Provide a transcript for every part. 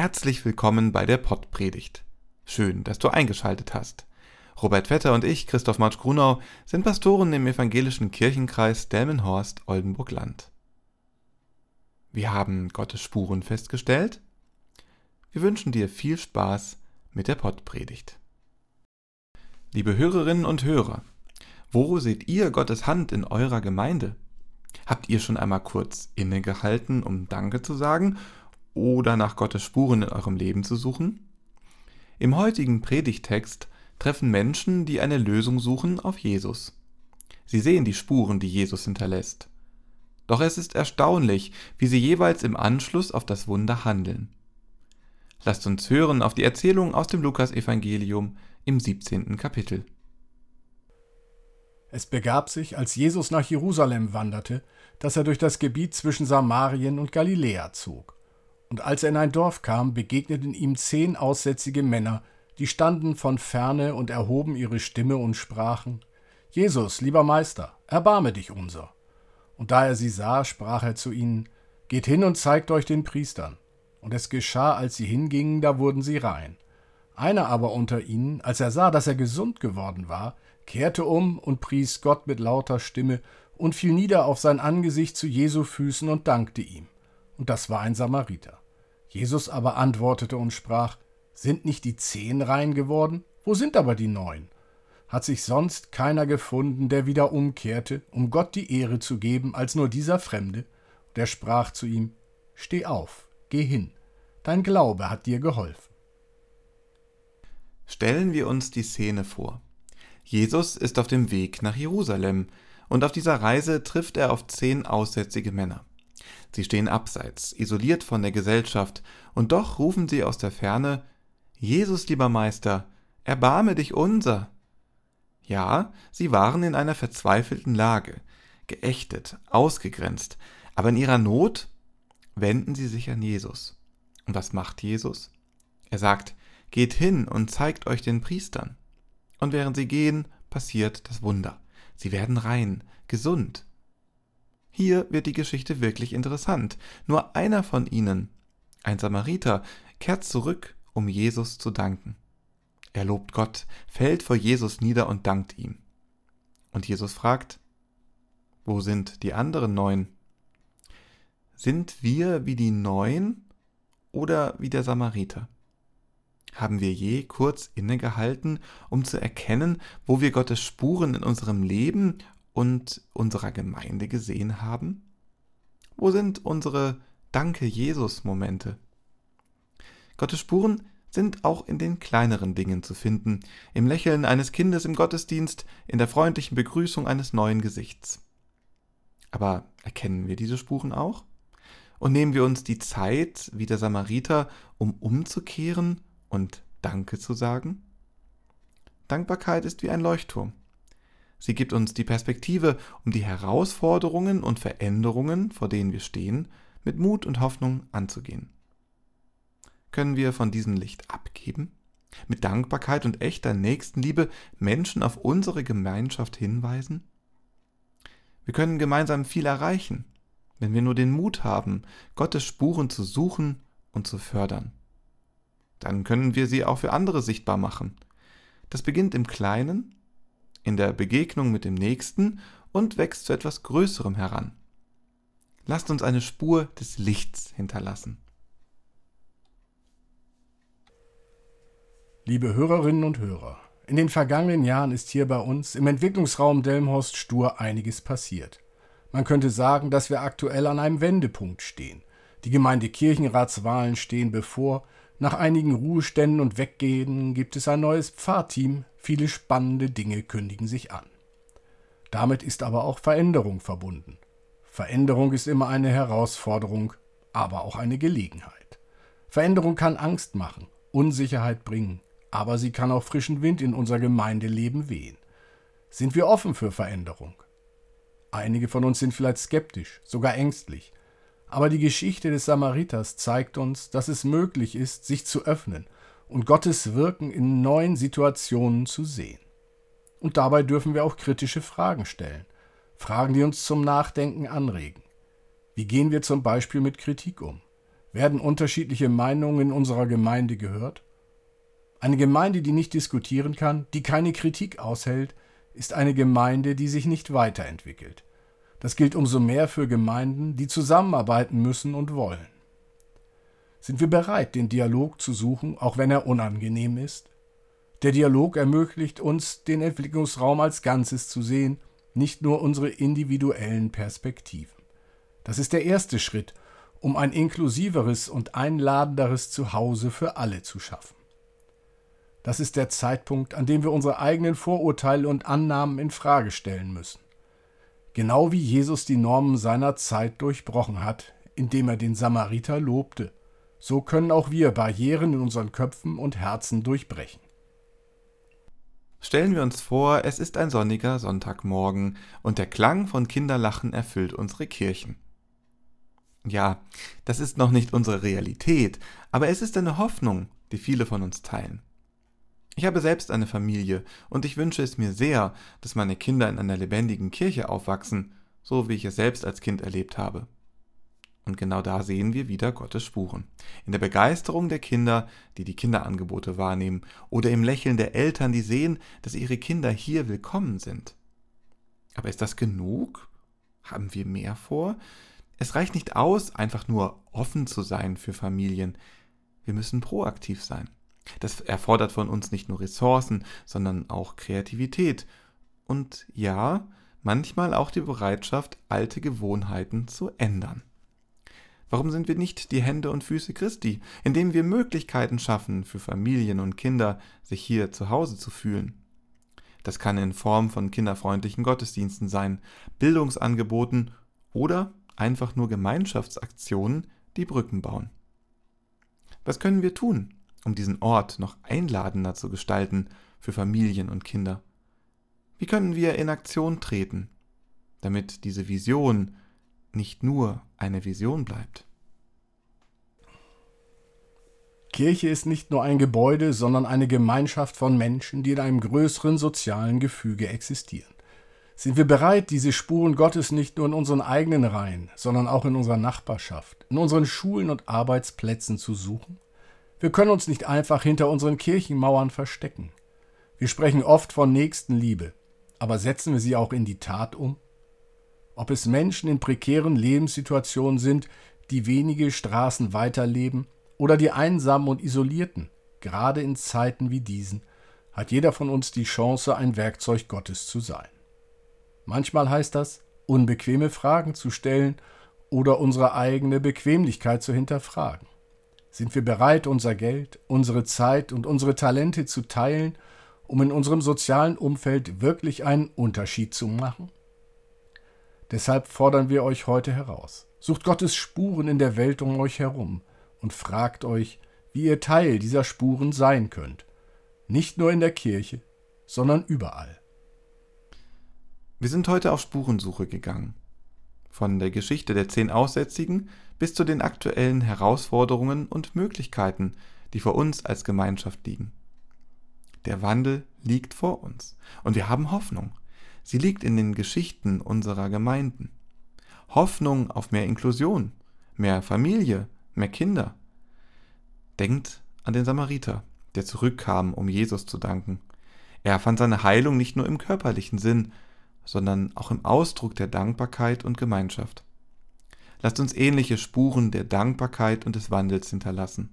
Herzlich willkommen bei der Pottpredigt. Schön, dass du eingeschaltet hast. Robert Vetter und ich, Christoph Marsch Grunau, sind Pastoren im evangelischen Kirchenkreis Delmenhorst-Oldenburg-Land. Wir haben Gottes Spuren festgestellt. Wir wünschen dir viel Spaß mit der Pottpredigt. Liebe Hörerinnen und Hörer, wo seht ihr Gottes Hand in eurer Gemeinde? Habt ihr schon einmal kurz innegehalten, um Danke zu sagen oder nach Gottes Spuren in eurem Leben zu suchen? Im heutigen Predigtext treffen Menschen, die eine Lösung suchen, auf Jesus. Sie sehen die Spuren, die Jesus hinterlässt. Doch es ist erstaunlich, wie sie jeweils im Anschluss auf das Wunder handeln. Lasst uns hören auf die Erzählung aus dem Lukasevangelium im 17. Kapitel. Es begab sich, als Jesus nach Jerusalem wanderte, dass er durch das Gebiet zwischen Samarien und Galiläa zog. Und als er in ein Dorf kam, begegneten ihm zehn aussätzige Männer, die standen von ferne und erhoben ihre Stimme und sprachen, Jesus, lieber Meister, erbarme dich unser. Und da er sie sah, sprach er zu ihnen, Geht hin und zeigt euch den Priestern. Und es geschah, als sie hingingen, da wurden sie rein. Einer aber unter ihnen, als er sah, dass er gesund geworden war, kehrte um und pries Gott mit lauter Stimme und fiel nieder auf sein Angesicht zu Jesu Füßen und dankte ihm. Und das war ein Samariter. Jesus aber antwortete und sprach, Sind nicht die zehn rein geworden? Wo sind aber die neun? Hat sich sonst keiner gefunden, der wieder umkehrte, um Gott die Ehre zu geben, als nur dieser Fremde? Der sprach zu ihm, Steh auf, geh hin, dein Glaube hat dir geholfen. Stellen wir uns die Szene vor. Jesus ist auf dem Weg nach Jerusalem, und auf dieser Reise trifft er auf zehn aussätzige Männer. Sie stehen abseits, isoliert von der Gesellschaft, und doch rufen sie aus der Ferne Jesus, lieber Meister, erbarme dich unser. Ja, sie waren in einer verzweifelten Lage, geächtet, ausgegrenzt, aber in ihrer Not wenden sie sich an Jesus. Und was macht Jesus? Er sagt, Geht hin und zeigt euch den Priestern. Und während sie gehen, passiert das Wunder. Sie werden rein, gesund, hier wird die Geschichte wirklich interessant. Nur einer von ihnen, ein Samariter, kehrt zurück, um Jesus zu danken. Er lobt Gott, fällt vor Jesus nieder und dankt ihm. Und Jesus fragt, wo sind die anderen neun? Sind wir wie die neun oder wie der Samariter? Haben wir je kurz innegehalten, um zu erkennen, wo wir Gottes Spuren in unserem Leben und unserer Gemeinde gesehen haben? Wo sind unsere Danke Jesus Momente? Gottes Spuren sind auch in den kleineren Dingen zu finden, im Lächeln eines Kindes im Gottesdienst, in der freundlichen Begrüßung eines neuen Gesichts. Aber erkennen wir diese Spuren auch? Und nehmen wir uns die Zeit, wie der Samariter, um umzukehren und Danke zu sagen? Dankbarkeit ist wie ein Leuchtturm. Sie gibt uns die Perspektive, um die Herausforderungen und Veränderungen, vor denen wir stehen, mit Mut und Hoffnung anzugehen. Können wir von diesem Licht abgeben? Mit Dankbarkeit und echter Nächstenliebe Menschen auf unsere Gemeinschaft hinweisen? Wir können gemeinsam viel erreichen, wenn wir nur den Mut haben, Gottes Spuren zu suchen und zu fördern. Dann können wir sie auch für andere sichtbar machen. Das beginnt im Kleinen in der Begegnung mit dem Nächsten und wächst zu etwas Größerem heran. Lasst uns eine Spur des Lichts hinterlassen. Liebe Hörerinnen und Hörer, in den vergangenen Jahren ist hier bei uns im Entwicklungsraum Delmhorst Stur einiges passiert. Man könnte sagen, dass wir aktuell an einem Wendepunkt stehen. Die Gemeindekirchenratswahlen stehen bevor nach einigen Ruheständen und Weggehen gibt es ein neues Pfarrteam, viele spannende Dinge kündigen sich an. Damit ist aber auch Veränderung verbunden. Veränderung ist immer eine Herausforderung, aber auch eine Gelegenheit. Veränderung kann Angst machen, Unsicherheit bringen, aber sie kann auch frischen Wind in unser Gemeindeleben wehen. Sind wir offen für Veränderung? Einige von uns sind vielleicht skeptisch, sogar ängstlich, aber die Geschichte des Samariters zeigt uns, dass es möglich ist, sich zu öffnen und Gottes Wirken in neuen Situationen zu sehen. Und dabei dürfen wir auch kritische Fragen stellen, Fragen, die uns zum Nachdenken anregen. Wie gehen wir zum Beispiel mit Kritik um? Werden unterschiedliche Meinungen in unserer Gemeinde gehört? Eine Gemeinde, die nicht diskutieren kann, die keine Kritik aushält, ist eine Gemeinde, die sich nicht weiterentwickelt. Das gilt umso mehr für Gemeinden, die zusammenarbeiten müssen und wollen. Sind wir bereit, den Dialog zu suchen, auch wenn er unangenehm ist? Der Dialog ermöglicht uns, den Entwicklungsraum als Ganzes zu sehen, nicht nur unsere individuellen Perspektiven. Das ist der erste Schritt, um ein inklusiveres und einladenderes Zuhause für alle zu schaffen. Das ist der Zeitpunkt, an dem wir unsere eigenen Vorurteile und Annahmen in Frage stellen müssen. Genau wie Jesus die Normen seiner Zeit durchbrochen hat, indem er den Samariter lobte, so können auch wir Barrieren in unseren Köpfen und Herzen durchbrechen. Stellen wir uns vor, es ist ein sonniger Sonntagmorgen und der Klang von Kinderlachen erfüllt unsere Kirchen. Ja, das ist noch nicht unsere Realität, aber es ist eine Hoffnung, die viele von uns teilen. Ich habe selbst eine Familie und ich wünsche es mir sehr, dass meine Kinder in einer lebendigen Kirche aufwachsen, so wie ich es selbst als Kind erlebt habe. Und genau da sehen wir wieder Gottes Spuren. In der Begeisterung der Kinder, die die Kinderangebote wahrnehmen, oder im Lächeln der Eltern, die sehen, dass ihre Kinder hier willkommen sind. Aber ist das genug? Haben wir mehr vor? Es reicht nicht aus, einfach nur offen zu sein für Familien. Wir müssen proaktiv sein. Das erfordert von uns nicht nur Ressourcen, sondern auch Kreativität. Und ja, manchmal auch die Bereitschaft, alte Gewohnheiten zu ändern. Warum sind wir nicht die Hände und Füße Christi, indem wir Möglichkeiten schaffen, für Familien und Kinder sich hier zu Hause zu fühlen? Das kann in Form von kinderfreundlichen Gottesdiensten sein, Bildungsangeboten oder einfach nur Gemeinschaftsaktionen, die Brücken bauen. Was können wir tun, um diesen Ort noch einladender zu gestalten für Familien und Kinder? Wie können wir in Aktion treten, damit diese Vision nicht nur eine Vision bleibt? Kirche ist nicht nur ein Gebäude, sondern eine Gemeinschaft von Menschen, die in einem größeren sozialen Gefüge existieren. Sind wir bereit, diese Spuren Gottes nicht nur in unseren eigenen Reihen, sondern auch in unserer Nachbarschaft, in unseren Schulen und Arbeitsplätzen zu suchen? Wir können uns nicht einfach hinter unseren Kirchenmauern verstecken. Wir sprechen oft von Nächstenliebe, aber setzen wir sie auch in die Tat um? Ob es Menschen in prekären Lebenssituationen sind, die wenige Straßen weiterleben, oder die Einsamen und Isolierten, gerade in Zeiten wie diesen, hat jeder von uns die Chance, ein Werkzeug Gottes zu sein. Manchmal heißt das, unbequeme Fragen zu stellen oder unsere eigene Bequemlichkeit zu hinterfragen. Sind wir bereit, unser Geld, unsere Zeit und unsere Talente zu teilen, um in unserem sozialen Umfeld wirklich einen Unterschied zu machen? Deshalb fordern wir euch heute heraus. Sucht Gottes Spuren in der Welt um euch herum und fragt euch, wie ihr Teil dieser Spuren sein könnt. Nicht nur in der Kirche, sondern überall. Wir sind heute auf Spurensuche gegangen. Von der Geschichte der zehn Aussätzigen bis zu den aktuellen Herausforderungen und Möglichkeiten, die vor uns als Gemeinschaft liegen. Der Wandel liegt vor uns und wir haben Hoffnung. Sie liegt in den Geschichten unserer Gemeinden. Hoffnung auf mehr Inklusion, mehr Familie, mehr Kinder. Denkt an den Samariter, der zurückkam, um Jesus zu danken. Er fand seine Heilung nicht nur im körperlichen Sinn, sondern auch im Ausdruck der Dankbarkeit und Gemeinschaft. Lasst uns ähnliche Spuren der Dankbarkeit und des Wandels hinterlassen.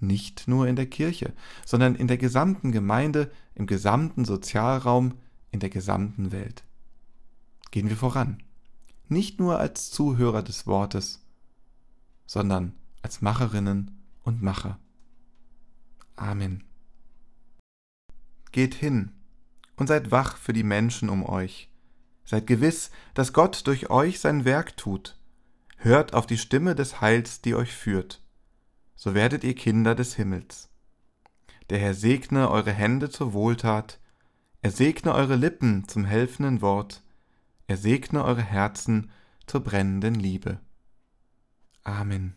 Nicht nur in der Kirche, sondern in der gesamten Gemeinde, im gesamten Sozialraum, in der gesamten Welt. Gehen wir voran. Nicht nur als Zuhörer des Wortes, sondern als Macherinnen und Macher. Amen. Geht hin und seid wach für die Menschen um euch. Seid gewiss, dass Gott durch euch sein Werk tut. Hört auf die Stimme des Heils, die euch führt. So werdet ihr Kinder des Himmels. Der Herr segne eure Hände zur Wohltat, er segne eure Lippen zum helfenden Wort, er segne eure Herzen zur brennenden Liebe. Amen.